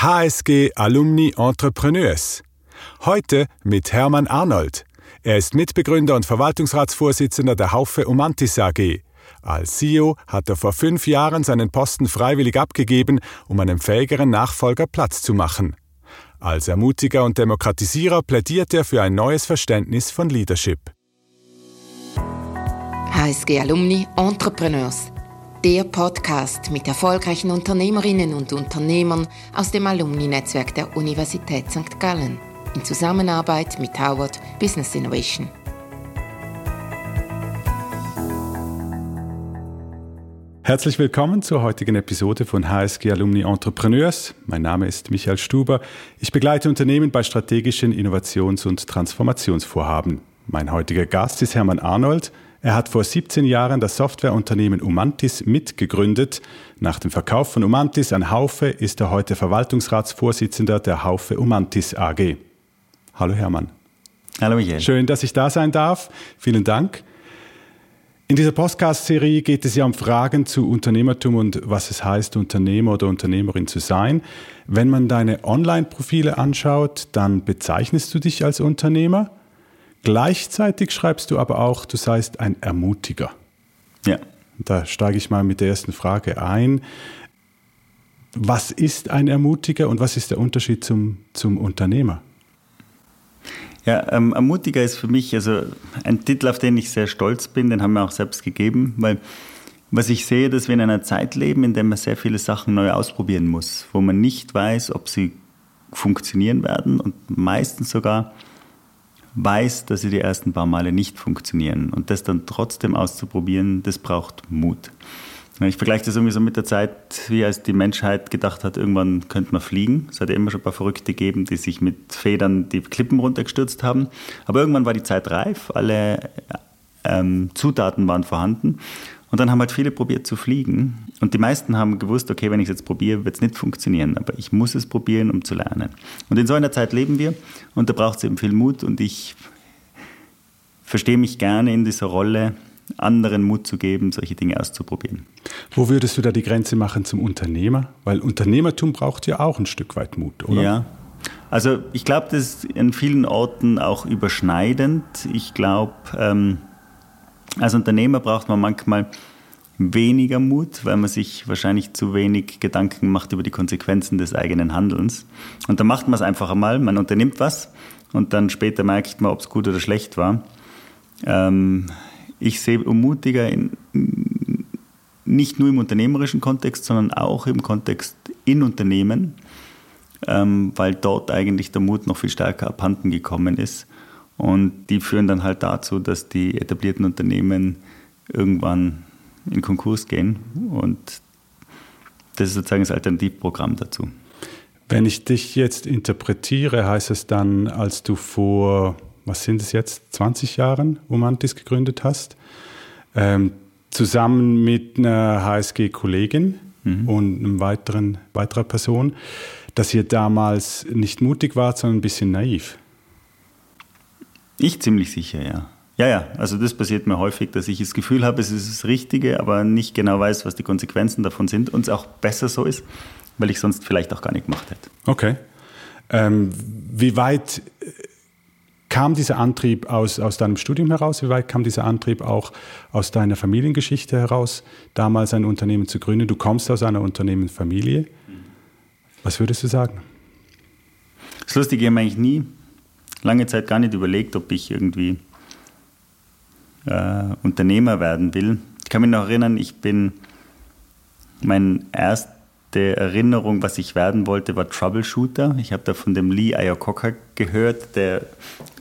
HSG Alumni Entrepreneurs. Heute mit Hermann Arnold. Er ist Mitbegründer und Verwaltungsratsvorsitzender der Haufe Umantis AG. Als CEO hat er vor fünf Jahren seinen Posten freiwillig abgegeben, um einem fähigeren Nachfolger Platz zu machen. Als Ermutiger und Demokratisierer plädiert er für ein neues Verständnis von Leadership. HSG Alumni Entrepreneurs. Der Podcast mit erfolgreichen Unternehmerinnen und Unternehmern aus dem Alumni-Netzwerk der Universität St. Gallen in Zusammenarbeit mit Howard Business Innovation. Herzlich willkommen zur heutigen Episode von HSG Alumni Entrepreneurs. Mein Name ist Michael Stuber. Ich begleite Unternehmen bei strategischen Innovations- und Transformationsvorhaben. Mein heutiger Gast ist Hermann Arnold. Er hat vor 17 Jahren das Softwareunternehmen Umantis mitgegründet. Nach dem Verkauf von Umantis an Haufe ist er heute Verwaltungsratsvorsitzender der Haufe Umantis AG. Hallo Hermann. Hallo Michael. Schön, dass ich da sein darf. Vielen Dank. In dieser Podcast-Serie geht es ja um Fragen zu Unternehmertum und was es heißt, Unternehmer oder Unternehmerin zu sein. Wenn man deine Online-Profile anschaut, dann bezeichnest du dich als Unternehmer. Gleichzeitig schreibst du aber auch, du seist ein Ermutiger. Ja. Da steige ich mal mit der ersten Frage ein. Was ist ein Ermutiger und was ist der Unterschied zum, zum Unternehmer? Ja, ähm, Ermutiger ist für mich also ein Titel, auf den ich sehr stolz bin, den haben wir auch selbst gegeben, weil was ich sehe, dass wir in einer Zeit leben, in der man sehr viele Sachen neu ausprobieren muss, wo man nicht weiß, ob sie funktionieren werden und meistens sogar weiß, dass sie die ersten paar Male nicht funktionieren. Und das dann trotzdem auszuprobieren, das braucht Mut. Ich vergleiche das irgendwie so mit der Zeit, wie als die Menschheit gedacht hat, irgendwann könnte man fliegen. Es hat ja immer schon ein paar Verrückte gegeben, die sich mit Federn die Klippen runtergestürzt haben. Aber irgendwann war die Zeit reif, alle ähm, Zutaten waren vorhanden. Und dann haben halt viele probiert zu fliegen. Und die meisten haben gewusst, okay, wenn ich es jetzt probiere, wird es nicht funktionieren. Aber ich muss es probieren, um zu lernen. Und in so einer Zeit leben wir. Und da braucht es eben viel Mut. Und ich verstehe mich gerne in dieser Rolle, anderen Mut zu geben, solche Dinge auszuprobieren. Wo würdest du da die Grenze machen zum Unternehmer? Weil Unternehmertum braucht ja auch ein Stück weit Mut, oder? Ja. Also ich glaube, das ist an vielen Orten auch überschneidend. Ich glaube, ähm, als Unternehmer braucht man manchmal weniger Mut, weil man sich wahrscheinlich zu wenig Gedanken macht über die Konsequenzen des eigenen Handelns. Und dann macht man es einfach einmal, man unternimmt was und dann später merkt man, ob es gut oder schlecht war. Ähm, ich sehe mutiger in, nicht nur im unternehmerischen Kontext, sondern auch im Kontext in Unternehmen, ähm, weil dort eigentlich der Mut noch viel stärker abhanden gekommen ist. Und die führen dann halt dazu, dass die etablierten Unternehmen irgendwann in Konkurs gehen. Und das ist sozusagen das Alternativprogramm dazu. Wenn ich dich jetzt interpretiere, heißt es dann, als du vor, was sind es jetzt, 20 Jahren Umantis gegründet hast, ähm, zusammen mit einer HSG-Kollegin mhm. und einer weiteren, weiterer Person, dass ihr damals nicht mutig wart, sondern ein bisschen naiv. Ich ziemlich sicher, ja. Ja, ja, also das passiert mir häufig, dass ich das Gefühl habe, es ist das Richtige, aber nicht genau weiß, was die Konsequenzen davon sind und es auch besser so ist, weil ich sonst vielleicht auch gar nicht gemacht hätte. Okay. Ähm, wie weit äh, kam dieser Antrieb aus, aus deinem Studium heraus? Wie weit kam dieser Antrieb auch aus deiner Familiengeschichte heraus, damals ein Unternehmen zu gründen? Du kommst aus einer Unternehmensfamilie. Was würdest du sagen? Das Lustige, ich habe eigentlich nie lange Zeit gar nicht überlegt, ob ich irgendwie äh, Unternehmer werden will. Ich kann mich noch erinnern, ich bin, meine erste Erinnerung, was ich werden wollte, war Troubleshooter. Ich habe da von dem Lee Iacocca gehört, der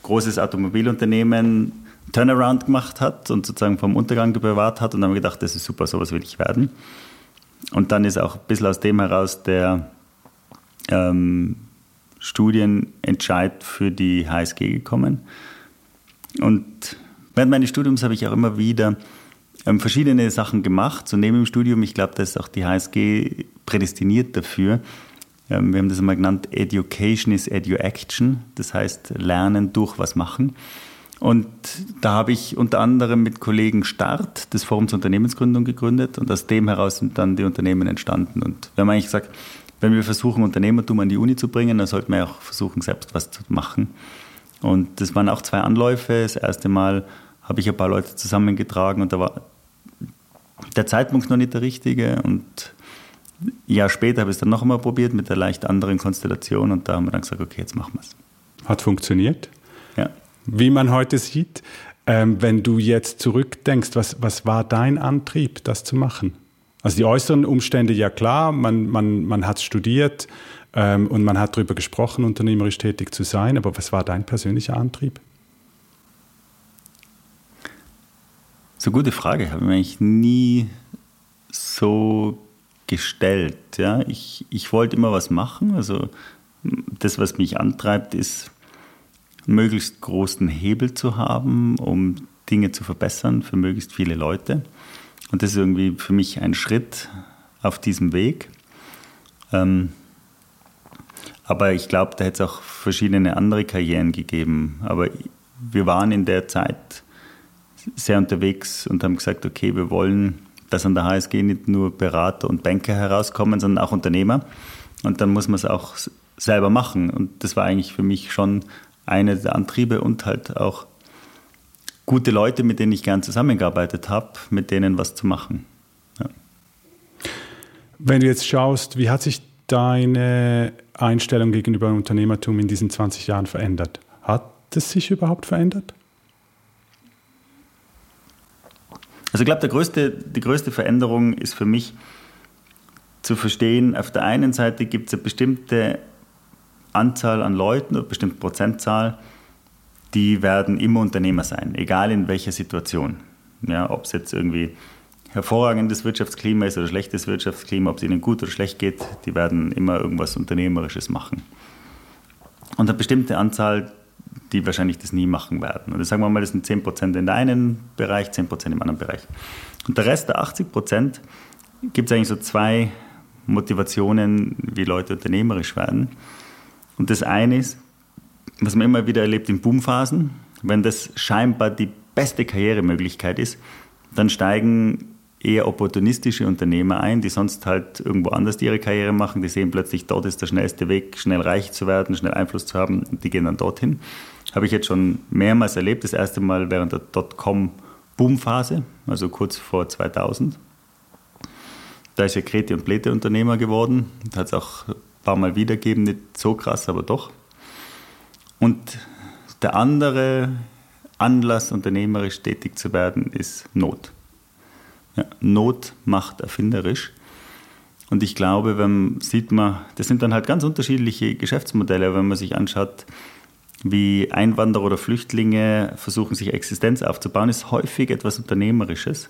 großes Automobilunternehmen Turnaround gemacht hat und sozusagen vom Untergang bewahrt hat und dann habe ich gedacht, das ist super, sowas will ich werden. Und dann ist auch ein bisschen aus dem heraus der ähm, Studienentscheid für die HSG gekommen. Und während meines Studiums habe ich auch immer wieder ähm, verschiedene Sachen gemacht, so neben dem Studium. Ich glaube, da ist auch die HSG prädestiniert dafür. Ähm, wir haben das einmal genannt, Education is Eduaction, das heißt Lernen durch was machen. Und da habe ich unter anderem mit Kollegen Start das Forum zur Unternehmensgründung gegründet und aus dem heraus sind dann die Unternehmen entstanden. Und wir haben eigentlich gesagt, wenn wir versuchen, Unternehmertum an die Uni zu bringen, dann sollten wir auch versuchen, selbst was zu machen. Und das waren auch zwei Anläufe. Das erste Mal habe ich ein paar Leute zusammengetragen und da war der Zeitpunkt noch nicht der richtige. Und ein Jahr später habe ich es dann noch einmal probiert mit einer leicht anderen Konstellation und da haben wir dann gesagt, okay, jetzt machen wir es. Hat funktioniert. Ja. Wie man heute sieht, ähm, wenn du jetzt zurückdenkst, was, was war dein Antrieb, das zu machen? Also die äußeren Umstände, ja klar, man, man, man hat studiert ähm, und man hat darüber gesprochen, unternehmerisch tätig zu sein, aber was war dein persönlicher Antrieb? So gute Frage, habe ich mir eigentlich nie so gestellt. Ja? Ich, ich wollte immer was machen, also das, was mich antreibt, ist möglichst großen Hebel zu haben, um Dinge zu verbessern für möglichst viele Leute. Und das ist irgendwie für mich ein Schritt auf diesem Weg. Ähm, aber ich glaube, da hätte es auch verschiedene andere Karrieren gegeben. Aber wir waren in der Zeit sehr unterwegs und haben gesagt, okay, wir wollen, dass an der HSG nicht nur Berater und Banker herauskommen, sondern auch Unternehmer. Und dann muss man es auch selber machen. Und das war eigentlich für mich schon einer der Antriebe und halt auch gute Leute, mit denen ich gern zusammengearbeitet habe, mit denen was zu machen. Ja. Wenn du jetzt schaust, wie hat sich deine Einstellung gegenüber Unternehmertum in diesen 20 Jahren verändert? Hat es sich überhaupt verändert? Also ich glaube, größte, die größte Veränderung ist für mich zu verstehen, auf der einen Seite gibt es eine bestimmte Anzahl an Leuten, eine bestimmte Prozentzahl, die werden immer Unternehmer sein, egal in welcher Situation. Ja, ob es jetzt irgendwie hervorragendes Wirtschaftsklima ist oder schlechtes Wirtschaftsklima, ob es ihnen gut oder schlecht geht, die werden immer irgendwas Unternehmerisches machen. Und eine bestimmte Anzahl, die wahrscheinlich das nie machen werden. Und sagen wir mal, das sind 10% in der einen Bereich, 10% im anderen Bereich. Und der Rest der 80% gibt es eigentlich so zwei Motivationen, wie Leute unternehmerisch werden. Und das eine ist, was man immer wieder erlebt in Boomphasen, wenn das scheinbar die beste Karrieremöglichkeit ist, dann steigen eher opportunistische Unternehmer ein, die sonst halt irgendwo anders ihre Karriere machen. Die sehen plötzlich, dort ist der schnellste Weg, schnell reich zu werden, schnell Einfluss zu haben. Die gehen dann dorthin. Habe ich jetzt schon mehrmals erlebt. Das erste Mal während der Dotcom-Boomphase, also kurz vor 2000. Da ist ja Kreti und Plete Unternehmer geworden. Da hat es auch paar Mal wiedergeben, nicht so krass, aber doch. Und der andere Anlass, unternehmerisch tätig zu werden, ist Not. Ja, Not macht erfinderisch. Und ich glaube, wenn sieht man, das sind dann halt ganz unterschiedliche Geschäftsmodelle, wenn man sich anschaut, wie Einwanderer oder Flüchtlinge versuchen, sich Existenz aufzubauen, ist häufig etwas Unternehmerisches.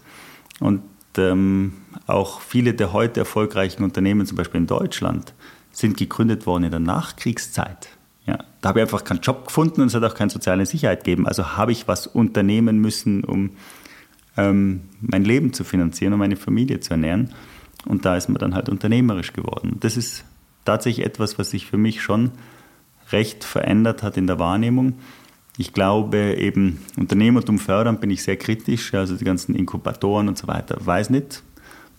Und ähm, auch viele der heute erfolgreichen Unternehmen, zum Beispiel in Deutschland, sind gegründet worden in der Nachkriegszeit. Ja, da habe ich einfach keinen Job gefunden und es hat auch keine soziale Sicherheit gegeben. Also habe ich was unternehmen müssen, um ähm, mein Leben zu finanzieren und meine Familie zu ernähren. Und da ist man dann halt unternehmerisch geworden. Das ist tatsächlich etwas, was sich für mich schon recht verändert hat in der Wahrnehmung. Ich glaube eben, Unternehmertum fördern bin ich sehr kritisch, also die ganzen Inkubatoren und so weiter, weiß nicht,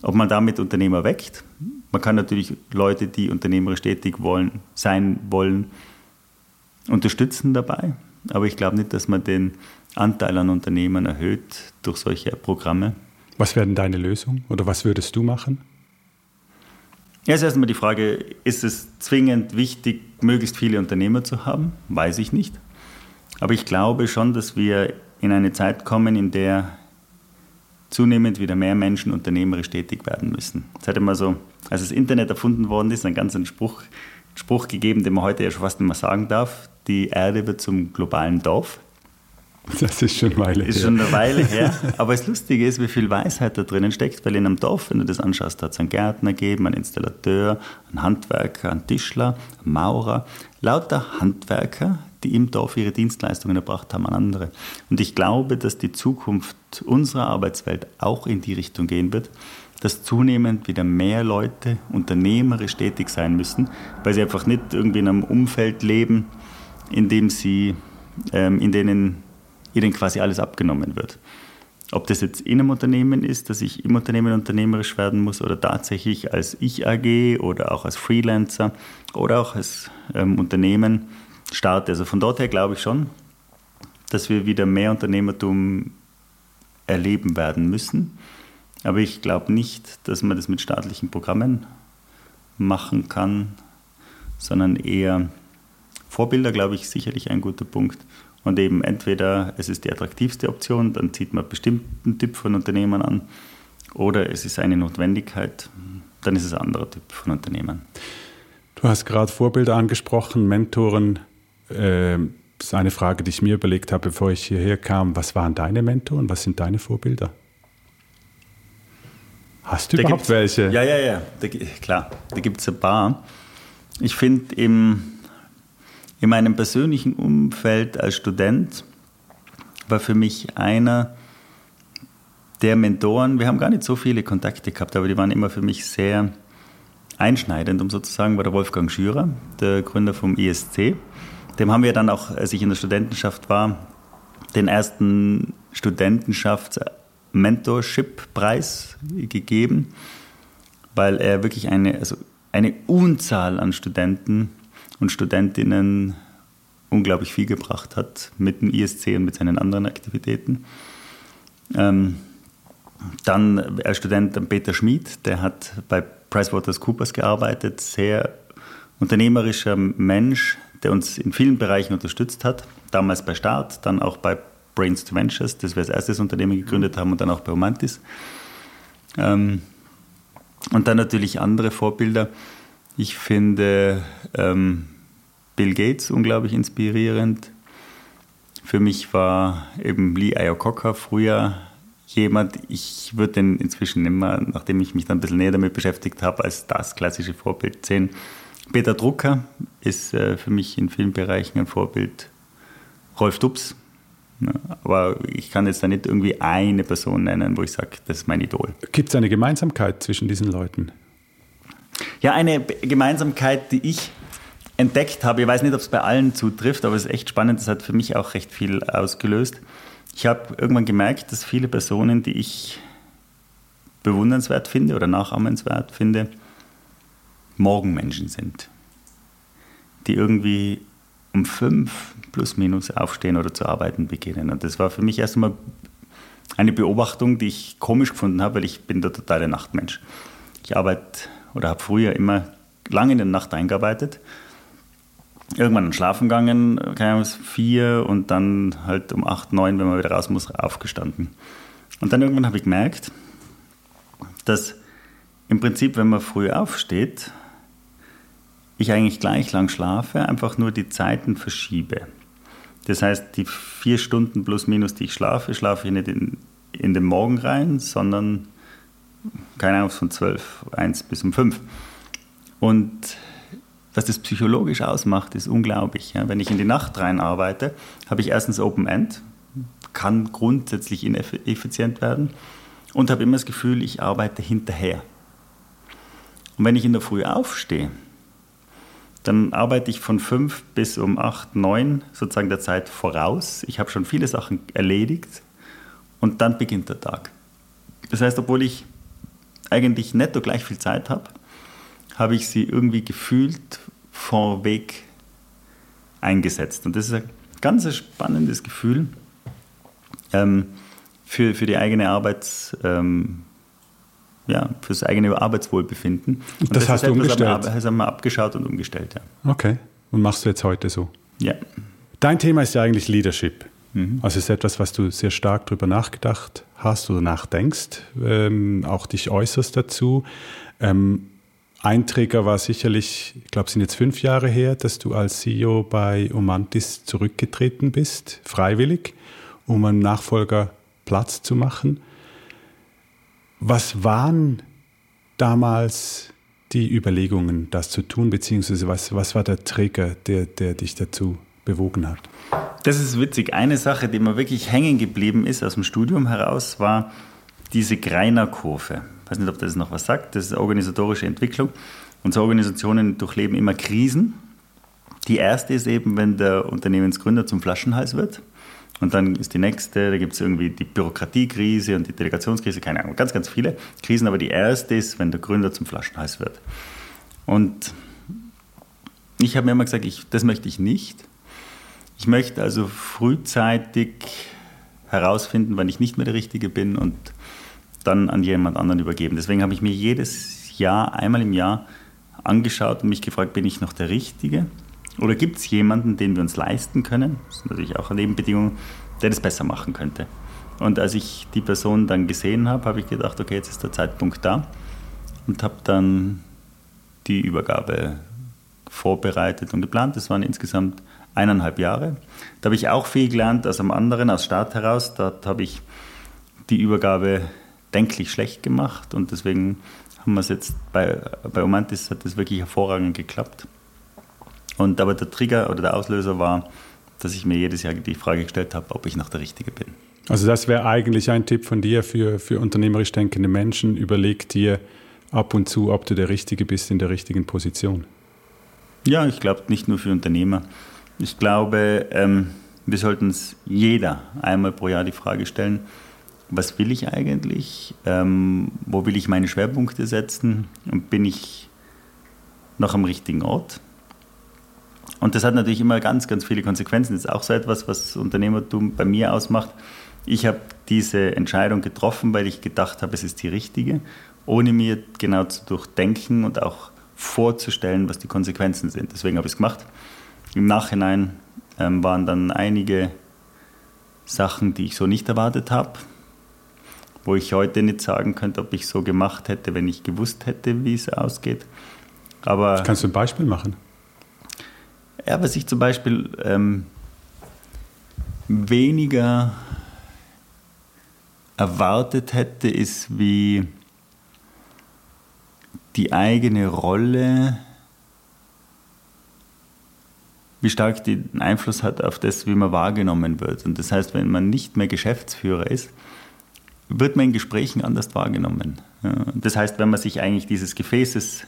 ob man damit Unternehmer weckt. Man kann natürlich Leute, die unternehmerisch tätig wollen, sein wollen, unterstützen dabei. Aber ich glaube nicht, dass man den Anteil an Unternehmern erhöht durch solche Programme. Was wäre denn deine Lösung oder was würdest du machen? Ja, ist erstmal die Frage, ist es zwingend wichtig, möglichst viele Unternehmer zu haben? Weiß ich nicht. Aber ich glaube schon, dass wir in eine Zeit kommen, in der zunehmend wieder mehr Menschen unternehmerisch tätig werden müssen. Es hat immer so, als das Internet erfunden worden ist, einen ganzen Spruch, Spruch gegeben, den man heute ja schon fast nicht mehr sagen darf. Die Erde wird zum globalen Dorf. Das ist schon eine Weile ist her. Ist schon eine Weile her. Aber das Lustige ist, wie viel Weisheit da drinnen steckt, weil in einem Dorf, wenn du das anschaust, hat es einen Gärtner gegeben, einen Installateur, einen Handwerker, einen Tischler, einen Maurer. Lauter Handwerker, die im Dorf ihre Dienstleistungen erbracht haben an andere. Und ich glaube, dass die Zukunft unserer Arbeitswelt auch in die Richtung gehen wird, dass zunehmend wieder mehr Leute unternehmerisch tätig sein müssen, weil sie einfach nicht irgendwie in einem Umfeld leben, in dem sie, ähm, in denen ihnen quasi alles abgenommen wird. Ob das jetzt in einem Unternehmen ist, dass ich im Unternehmen unternehmerisch werden muss oder tatsächlich als Ich-AG oder auch als Freelancer oder auch als ähm, Unternehmen starte. Also von dort her glaube ich schon, dass wir wieder mehr Unternehmertum erleben werden müssen. Aber ich glaube nicht, dass man das mit staatlichen Programmen machen kann, sondern eher Vorbilder, glaube ich, sicherlich ein guter Punkt. Und eben entweder es ist die attraktivste Option, dann zieht man bestimmten Typ von Unternehmern an, oder es ist eine Notwendigkeit, dann ist es ein anderer Typ von Unternehmern. Du hast gerade Vorbilder angesprochen, Mentoren. Äh, das ist eine Frage, die ich mir überlegt habe, bevor ich hierher kam. Was waren deine Mentoren? Was sind deine Vorbilder? Hast du da überhaupt welche? Ja, ja, ja, da, klar. Da gibt es ein paar. Ich finde, im, in meinem persönlichen Umfeld als Student war für mich einer der Mentoren, wir haben gar nicht so viele Kontakte gehabt, aber die waren immer für mich sehr einschneidend, um sozusagen, war der Wolfgang Schürer, der Gründer vom ISC. Dem haben wir dann auch, als ich in der Studentenschaft war, den ersten Studentenschafts-Mentorship-Preis gegeben, weil er wirklich eine, also eine Unzahl an Studenten und Studentinnen unglaublich viel gebracht hat mit dem ISC und mit seinen anderen Aktivitäten. Ähm, dann als Student Peter Schmid, der hat bei PricewaterhouseCoopers gearbeitet, sehr unternehmerischer Mensch, der uns in vielen Bereichen unterstützt hat. Damals bei Start, dann auch bei Brains to Ventures, das wir als erstes Unternehmen gegründet haben und dann auch bei Romantis. Ähm, und dann natürlich andere Vorbilder. Ich finde ähm, Bill Gates unglaublich inspirierend. Für mich war eben Lee Iacocca früher jemand, ich würde den inzwischen immer, nachdem ich mich dann ein bisschen näher damit beschäftigt habe, als das klassische Vorbild sehen. Peter Drucker ist äh, für mich in vielen Bereichen ein Vorbild. Rolf Dubs. Ja, aber ich kann jetzt da nicht irgendwie eine Person nennen, wo ich sage, das ist mein Idol. Gibt es eine Gemeinsamkeit zwischen diesen Leuten? Ja, eine Gemeinsamkeit, die ich entdeckt habe, ich weiß nicht, ob es bei allen zutrifft, aber es ist echt spannend, das hat für mich auch recht viel ausgelöst. Ich habe irgendwann gemerkt, dass viele Personen, die ich bewundernswert finde oder nachahmenswert finde, Morgenmenschen sind, die irgendwie um fünf plus minus aufstehen oder zu arbeiten beginnen. Und das war für mich erst einmal eine Beobachtung, die ich komisch gefunden habe, weil ich bin der totale Nachtmensch. Ich arbeite oder habe früher immer lange in der Nacht eingearbeitet. Irgendwann schlafen gegangen, keine Ahnung, vier und dann halt um acht, neun, wenn man wieder raus muss, aufgestanden. Und dann irgendwann habe ich gemerkt, dass im Prinzip, wenn man früh aufsteht, ich eigentlich gleich lang schlafe, einfach nur die Zeiten verschiebe. Das heißt, die vier Stunden plus minus, die ich schlafe, schlafe ich nicht in, in den Morgen rein, sondern keine Ahnung, von 12, 1 bis um 5. Und was das psychologisch ausmacht, ist unglaublich. Ja, wenn ich in die Nacht rein arbeite, habe ich erstens Open End, kann grundsätzlich ineffizient werden und habe immer das Gefühl, ich arbeite hinterher. Und wenn ich in der Früh aufstehe, dann arbeite ich von fünf bis um acht, neun sozusagen der Zeit voraus. Ich habe schon viele Sachen erledigt und dann beginnt der Tag. Das heißt, obwohl ich eigentlich netto gleich viel Zeit habe, habe ich sie irgendwie gefühlt vorweg eingesetzt. Und das ist ein ganz spannendes Gefühl ähm, für, für die eigene Arbeits, ähm, ja, fürs eigene Arbeitswohlbefinden. Und das, das hast du umgestellt? Das haben wir abgeschaut und umgestellt, ja. Okay. Und machst du jetzt heute so? Ja. Dein Thema ist ja eigentlich Leadership. Mhm. Also es ist etwas, was du sehr stark darüber nachgedacht hast oder nachdenkst, ähm, auch dich äußerst dazu. Ähm, ein Trigger war sicherlich, ich glaube, es sind jetzt fünf Jahre her, dass du als CEO bei Omantis zurückgetreten bist, freiwillig, um einem Nachfolger Platz zu machen. Was waren damals die Überlegungen, das zu tun, beziehungsweise was, was war der Trigger, der, der dich dazu bewogen hat? Das ist witzig. Eine Sache, die mir wirklich hängen geblieben ist aus dem Studium heraus, war diese Greiner-Kurve. Ich weiß nicht, ob das noch was sagt. Das ist organisatorische Entwicklung. Unsere Organisationen durchleben immer Krisen. Die erste ist eben, wenn der Unternehmensgründer zum Flaschenhals wird Und dann ist die nächste, da gibt es irgendwie die Bürokratiekrise und die Delegationskrise, keine Ahnung, ganz, ganz viele Krisen. Aber die erste ist, wenn der Gründer zum Flaschenhals wird. Und ich habe mir immer gesagt, ich, das möchte ich nicht. Ich möchte also frühzeitig herausfinden, wann ich nicht mehr der Richtige bin und dann an jemand anderen übergeben. Deswegen habe ich mir jedes Jahr, einmal im Jahr angeschaut und mich gefragt, bin ich noch der Richtige? Oder gibt es jemanden, den wir uns leisten können? Das ist natürlich auch eine Nebenbedingung, der das besser machen könnte. Und als ich die Person dann gesehen habe, habe ich gedacht, okay, jetzt ist der Zeitpunkt da und habe dann die Übergabe vorbereitet und geplant. Das waren insgesamt eineinhalb Jahre. Da habe ich auch viel gelernt aus am anderen, aus Start heraus. Dort habe ich die Übergabe denklich schlecht gemacht und deswegen haben wir es jetzt bei, bei Omantis hat das wirklich hervorragend geklappt. Und aber der Trigger oder der Auslöser war, dass ich mir jedes Jahr die Frage gestellt habe, ob ich noch der Richtige bin. Also das wäre eigentlich ein Tipp von dir für, für unternehmerisch denkende Menschen. Überleg dir ab und zu, ob du der Richtige bist in der richtigen Position. Ja, ich glaube nicht nur für Unternehmer. Ich glaube, ähm, wir sollten es jeder einmal pro Jahr die Frage stellen, was will ich eigentlich? Ähm, wo will ich meine Schwerpunkte setzen? Und bin ich noch am richtigen Ort? Und das hat natürlich immer ganz, ganz viele Konsequenzen. Das ist auch so etwas, was Unternehmertum bei mir ausmacht. Ich habe diese Entscheidung getroffen, weil ich gedacht habe, es ist die richtige, ohne mir genau zu durchdenken und auch vorzustellen, was die Konsequenzen sind. Deswegen habe ich es gemacht. Im Nachhinein ähm, waren dann einige Sachen, die ich so nicht erwartet habe, wo ich heute nicht sagen könnte, ob ich so gemacht hätte, wenn ich gewusst hätte, wie es ausgeht. Aber Kannst du ein Beispiel machen? Ja, was ich zum Beispiel ähm, weniger erwartet hätte, ist, wie die eigene Rolle, wie stark die einen Einfluss hat auf das, wie man wahrgenommen wird. Und das heißt, wenn man nicht mehr Geschäftsführer ist, wird man in Gesprächen anders wahrgenommen. Das heißt, wenn man sich eigentlich dieses Gefäßes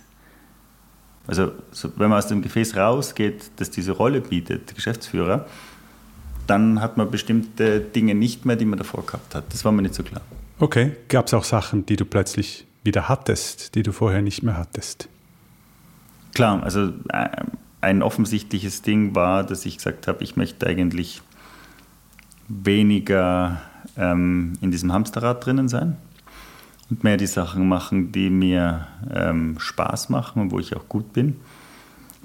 also wenn man aus dem Gefäß rausgeht, das diese Rolle bietet, Geschäftsführer, dann hat man bestimmte Dinge nicht mehr, die man davor gehabt hat. Das war mir nicht so klar. Okay, gab es auch Sachen, die du plötzlich wieder hattest, die du vorher nicht mehr hattest? Klar, also äh, ein offensichtliches Ding war, dass ich gesagt habe, ich möchte eigentlich weniger ähm, in diesem Hamsterrad drinnen sein und mehr die Sachen machen, die mir ähm, Spaß machen und wo ich auch gut bin.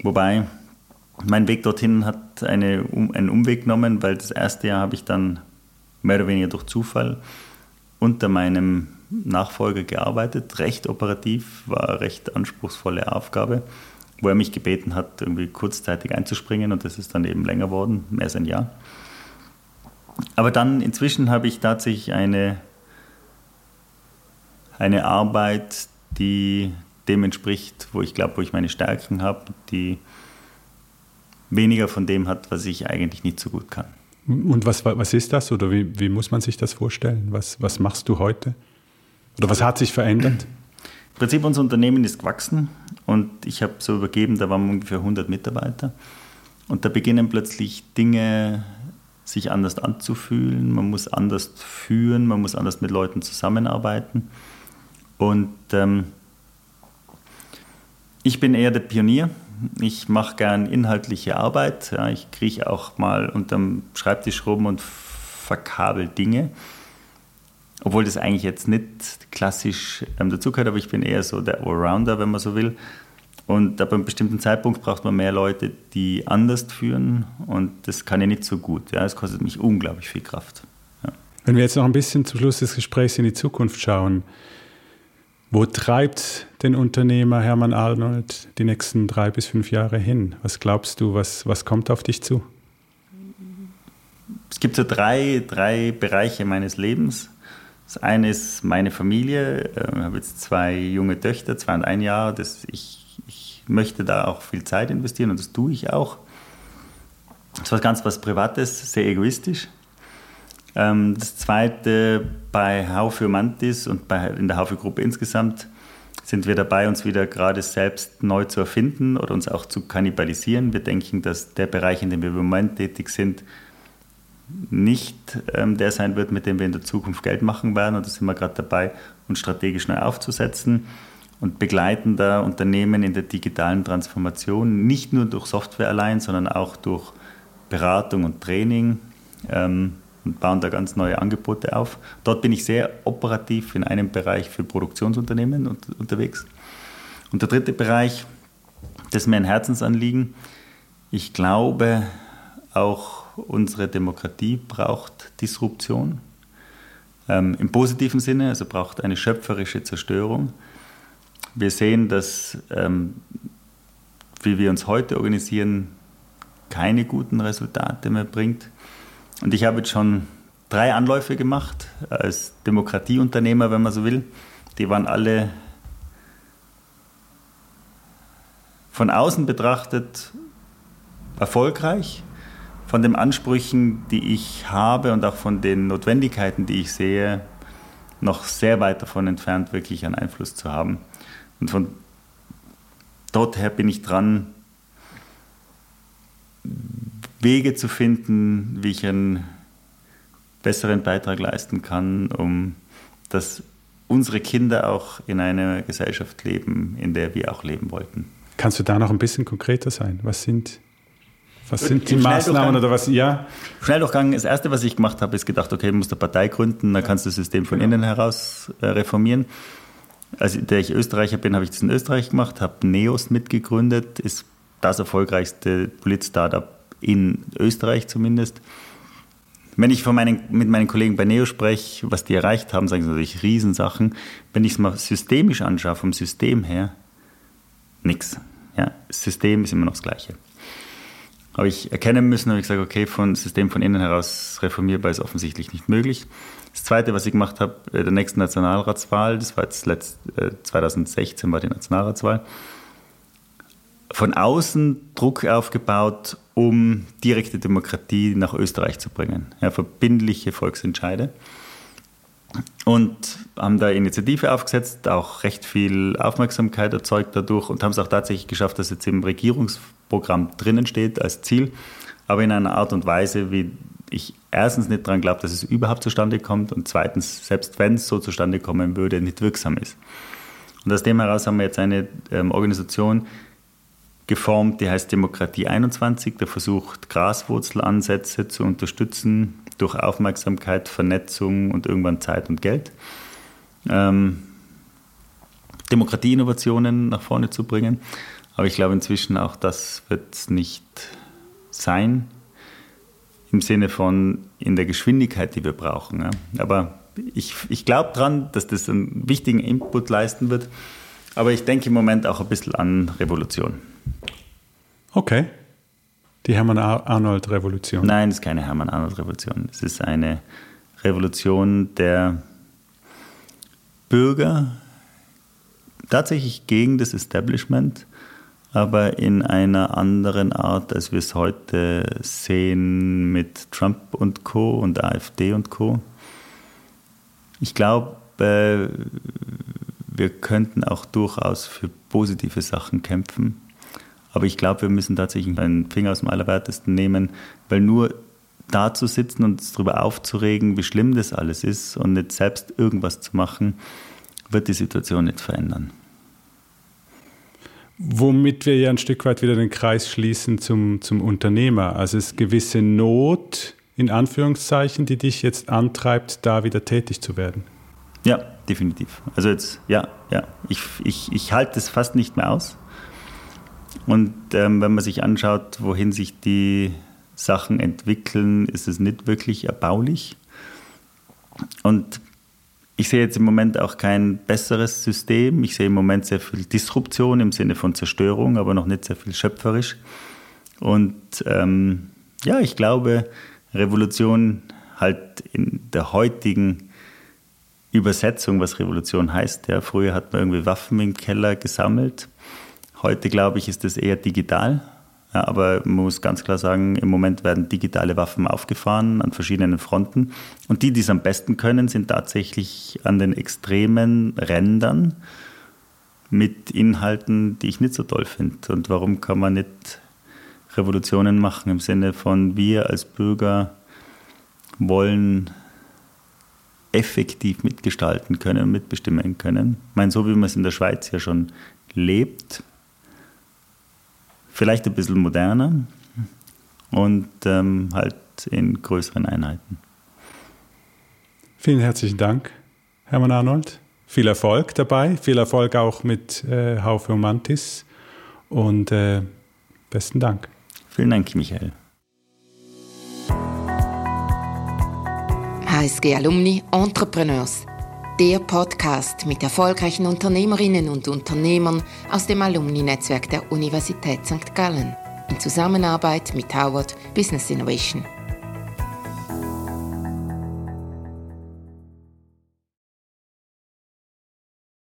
Wobei mein Weg dorthin hat eine, um, einen Umweg genommen, weil das erste Jahr habe ich dann mehr oder weniger durch Zufall unter meinem Nachfolger gearbeitet, recht operativ, war eine recht anspruchsvolle Aufgabe, wo er mich gebeten hat, irgendwie kurzzeitig einzuspringen und das ist dann eben länger geworden, mehr als ein Jahr. Aber dann inzwischen habe ich tatsächlich eine eine Arbeit, die dem entspricht, wo ich glaube, wo ich meine Stärken habe, die weniger von dem hat, was ich eigentlich nicht so gut kann. Und was, was ist das oder wie, wie muss man sich das vorstellen? Was, was machst du heute? Oder was hat sich verändert? Im Prinzip, unser Unternehmen ist gewachsen und ich habe so übergeben, da waren ungefähr 100 Mitarbeiter. Und da beginnen plötzlich Dinge sich anders anzufühlen, man muss anders führen, man muss anders mit Leuten zusammenarbeiten. Und ähm, ich bin eher der Pionier. Ich mache gern inhaltliche Arbeit. Ja, ich kriege auch mal unterm Schreibtisch rum und verkabel Dinge. Obwohl das eigentlich jetzt nicht klassisch ähm, dazugehört, aber ich bin eher so der Allrounder, wenn man so will. Und ab einem bestimmten Zeitpunkt braucht man mehr Leute, die anders führen. Und das kann ich nicht so gut. Ja, es kostet mich unglaublich viel Kraft. Ja. Wenn wir jetzt noch ein bisschen zum Schluss des Gesprächs in die Zukunft schauen, wo treibt den Unternehmer Hermann Arnold die nächsten drei bis fünf Jahre hin? Was glaubst du, was, was kommt auf dich zu? Es gibt so drei, drei Bereiche meines Lebens. Das eine ist meine Familie. Ich habe jetzt zwei junge Töchter, zwei und ein Jahr. Das, ich, ich möchte da auch viel Zeit investieren und das tue ich auch. Das war ganz was Privates, sehr egoistisch. Ähm, das zweite, bei Haufe Mantis und bei, in der Haufe-Gruppe insgesamt sind wir dabei, uns wieder gerade selbst neu zu erfinden oder uns auch zu kannibalisieren. Wir denken, dass der Bereich, in dem wir im Moment tätig sind, nicht ähm, der sein wird, mit dem wir in der Zukunft Geld machen werden. Und da sind wir gerade dabei, uns strategisch neu aufzusetzen und begleiten da Unternehmen in der digitalen Transformation, nicht nur durch Software allein, sondern auch durch Beratung und Training ähm, und bauen da ganz neue Angebote auf. Dort bin ich sehr operativ in einem Bereich für Produktionsunternehmen unterwegs. Und der dritte Bereich, das ist mir ein Herzensanliegen. Ich glaube, auch unsere Demokratie braucht Disruption. Ähm, Im positiven Sinne, also braucht eine schöpferische Zerstörung. Wir sehen, dass, ähm, wie wir uns heute organisieren, keine guten Resultate mehr bringt. Und ich habe jetzt schon drei Anläufe gemacht als Demokratieunternehmer, wenn man so will. Die waren alle von außen betrachtet erfolgreich. Von den Ansprüchen, die ich habe und auch von den Notwendigkeiten, die ich sehe, noch sehr weit davon entfernt, wirklich einen Einfluss zu haben. Und von dort her bin ich dran, Wege zu finden, wie ich einen besseren Beitrag leisten kann, um dass unsere Kinder auch in einer Gesellschaft leben, in der wir auch leben wollten. Kannst du da noch ein bisschen konkreter sein? Was sind, was sind die Maßnahmen oder was? Ja. Schnelldurchgang, das Erste, was ich gemacht habe, ist gedacht, okay, du musst eine Partei gründen, dann kannst du das System von innen heraus äh, reformieren. Als der ich Österreicher bin, habe ich das in Österreich gemacht, habe NEOS mitgegründet, ist das erfolgreichste Polit-Startup in Österreich zumindest. Wenn ich von meinen, mit meinen Kollegen bei Neo spreche, was die erreicht haben, sagen sie natürlich Riesensachen. Wenn ich es mal systemisch anschaue, vom System her, nichts. Ja, das System ist immer noch das Gleiche. Habe ich erkennen müssen, habe ich gesagt, okay, von System von innen heraus reformierbar ist offensichtlich nicht möglich. Das Zweite, was ich gemacht habe, äh, der nächsten Nationalratswahl, das war jetzt letzt, 2016 äh, war die Nationalratswahl, von außen Druck aufgebaut, um direkte Demokratie nach Österreich zu bringen. Ja, verbindliche Volksentscheide. Und haben da Initiative aufgesetzt, auch recht viel Aufmerksamkeit erzeugt dadurch und haben es auch tatsächlich geschafft, dass jetzt im Regierungsprogramm drinnen steht als Ziel, aber in einer Art und Weise, wie ich erstens nicht daran glaube, dass es überhaupt zustande kommt und zweitens, selbst wenn es so zustande kommen würde, nicht wirksam ist. Und aus dem heraus haben wir jetzt eine ähm, Organisation, geformt, die heißt Demokratie 21, der versucht Graswurzelansätze zu unterstützen durch Aufmerksamkeit, Vernetzung und irgendwann Zeit und Geld. Ähm, Demokratieinnovationen nach vorne zu bringen. Aber ich glaube inzwischen auch das wird es nicht sein, im Sinne von in der Geschwindigkeit, die wir brauchen. Ja. Aber ich, ich glaube daran, dass das einen wichtigen Input leisten wird. Aber ich denke im Moment auch ein bisschen an Revolution. Okay. Die Hermann Arnold-Revolution. Nein, es ist keine Hermann Arnold-Revolution. Es ist eine Revolution der Bürger, tatsächlich gegen das Establishment, aber in einer anderen Art, als wir es heute sehen mit Trump und Co. und AfD und Co. Ich glaube, äh, wir könnten auch durchaus für positive Sachen kämpfen. Aber ich glaube, wir müssen tatsächlich einen Finger aus dem Allerwertesten nehmen, weil nur da zu sitzen und uns darüber aufzuregen, wie schlimm das alles ist und nicht selbst irgendwas zu machen, wird die Situation nicht verändern. Womit wir ja ein Stück weit wieder den Kreis schließen zum, zum Unternehmer. Also es ist gewisse Not, in Anführungszeichen, die dich jetzt antreibt, da wieder tätig zu werden. Ja, definitiv. Also jetzt, ja, ja. Ich, ich, ich halte es fast nicht mehr aus. Und ähm, wenn man sich anschaut, wohin sich die Sachen entwickeln, ist es nicht wirklich erbaulich. Und ich sehe jetzt im Moment auch kein besseres System. Ich sehe im Moment sehr viel Disruption im Sinne von Zerstörung, aber noch nicht sehr viel schöpferisch. Und ähm, ja, ich glaube, Revolution halt in der heutigen Übersetzung, was Revolution heißt. Ja, früher hat man irgendwie Waffen im Keller gesammelt Heute, glaube ich, ist das eher digital. Ja, aber man muss ganz klar sagen, im Moment werden digitale Waffen aufgefahren an verschiedenen Fronten. Und die, die es am besten können, sind tatsächlich an den extremen Rändern mit Inhalten, die ich nicht so toll finde. Und warum kann man nicht Revolutionen machen im Sinne von wir als Bürger wollen effektiv mitgestalten können, mitbestimmen können. Ich meine, so wie man es in der Schweiz ja schon lebt, vielleicht ein bisschen moderner und ähm, halt in größeren Einheiten. Vielen herzlichen Dank, Hermann Arnold. Viel Erfolg dabei, viel Erfolg auch mit äh, Haufe und Mantis und äh, besten Dank. Vielen Dank, Michael. HSG Alumni Entrepreneurs, der Podcast mit erfolgreichen Unternehmerinnen und Unternehmern aus dem Alumni-Netzwerk der Universität St. Gallen in Zusammenarbeit mit Howard Business Innovation.